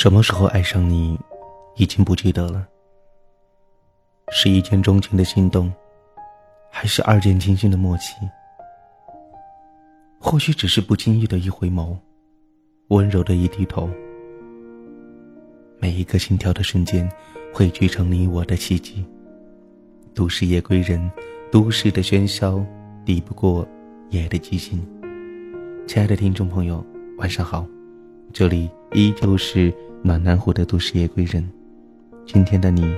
什么时候爱上你，已经不记得了。是一见钟情的心动，还是二见倾心的默契？或许只是不经意的一回眸，温柔的一低头。每一个心跳的瞬间，汇聚成你我的奇迹。都市夜归人，都市的喧嚣抵不过夜的寂静。亲爱的听众朋友，晚上好，这里依旧是。暖南湖的都市夜归人，今天的你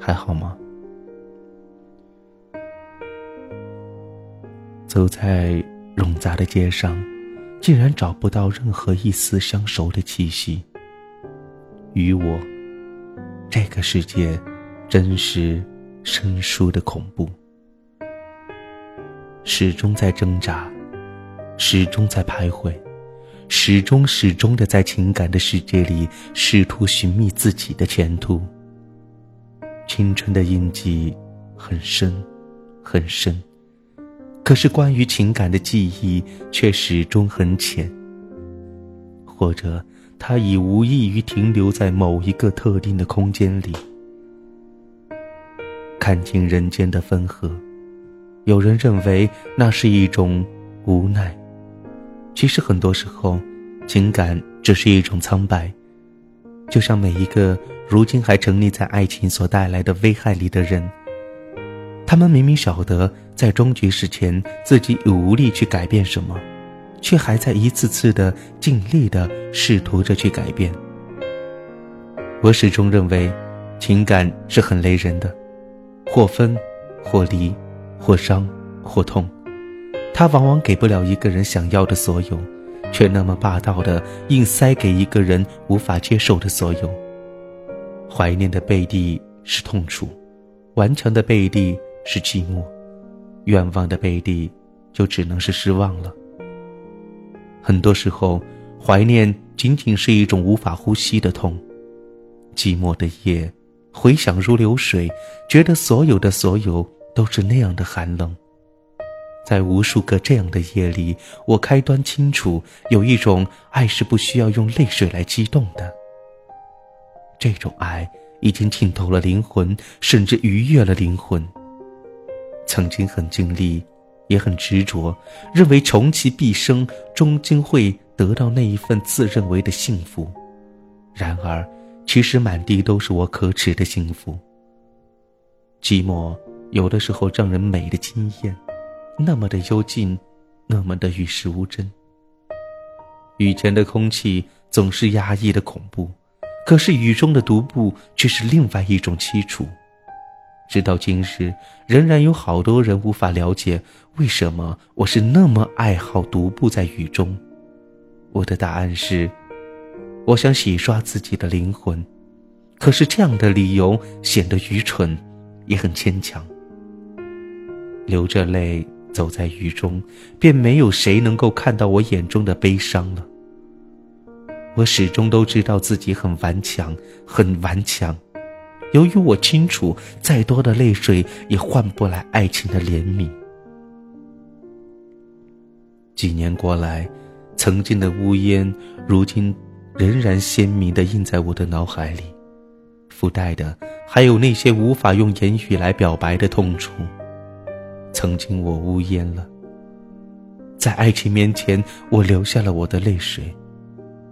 还好吗？走在冗杂的街上，竟然找不到任何一丝相熟的气息。与我，这个世界真实生疏的恐怖，始终在挣扎，始终在徘徊。始终始终的在情感的世界里试图寻觅自己的前途。青春的印记很深，很深，可是关于情感的记忆却始终很浅。或者，它已无异于停留在某一个特定的空间里。看尽人间的分合，有人认为那是一种无奈。其实很多时候，情感只是一种苍白，就像每一个如今还沉溺在爱情所带来的危害里的人，他们明明晓得在终局之前自己已无力去改变什么，却还在一次次的尽力的试图着去改变。我始终认为，情感是很累人的，或分，或离，或伤，或痛。他往往给不了一个人想要的所有，却那么霸道的硬塞给一个人无法接受的所有。怀念的背地是痛楚，顽强的背地是寂寞，愿望的背地就只能是失望了。很多时候，怀念仅仅是一种无法呼吸的痛。寂寞的夜，回想如流水，觉得所有的所有都是那样的寒冷。在无数个这样的夜里，我开端清楚，有一种爱是不需要用泪水来激动的。这种爱已经浸透了灵魂，甚至逾越了灵魂。曾经很尽力，也很执着，认为穷其毕生，终究会得到那一份自认为的幸福。然而，其实满地都是我可耻的幸福。寂寞有的时候让人美的惊艳。那么的幽静，那么的与世无争。雨前的空气总是压抑的恐怖，可是雨中的独步却是另外一种凄楚。直到今日，仍然有好多人无法了解为什么我是那么爱好独步在雨中。我的答案是，我想洗刷自己的灵魂。可是这样的理由显得愚蠢，也很牵强。流着泪。走在雨中，便没有谁能够看到我眼中的悲伤了。我始终都知道自己很顽强，很顽强。由于我清楚，再多的泪水也换不来爱情的怜悯。几年过来，曾经的乌烟，如今仍然鲜明地印在我的脑海里，附带的还有那些无法用言语来表白的痛楚。曾经我无言了，在爱情面前，我流下了我的泪水，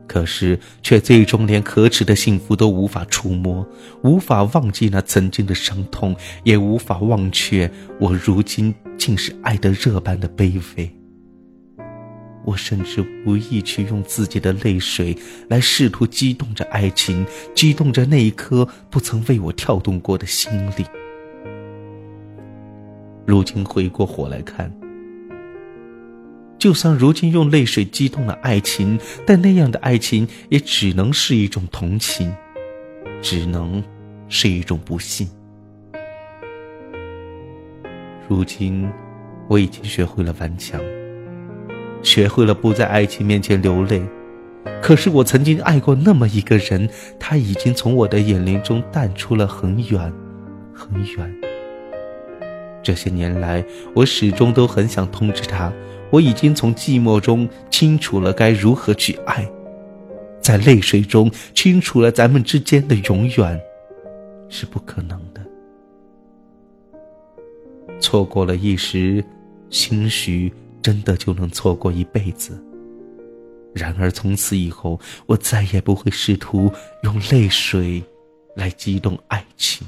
可是却最终连可耻的幸福都无法触摸，无法忘记那曾经的伤痛，也无法忘却我如今竟是爱的热般的卑微。我甚至无意去用自己的泪水来试图激动着爱情，激动着那一颗不曾为我跳动过的心灵。如今回过火来看，就算如今用泪水激动了爱情，但那样的爱情也只能是一种同情，只能是一种不幸。如今，我已经学会了顽强，学会了不在爱情面前流泪。可是，我曾经爱过那么一个人，他已经从我的眼帘中淡出了很远，很远。这些年来，我始终都很想通知他，我已经从寂寞中清楚了该如何去爱。在泪水中清楚了咱们之间的永远，是不可能的。错过了一时，兴许真的就能错过一辈子。然而从此以后，我再也不会试图用泪水来激动爱情。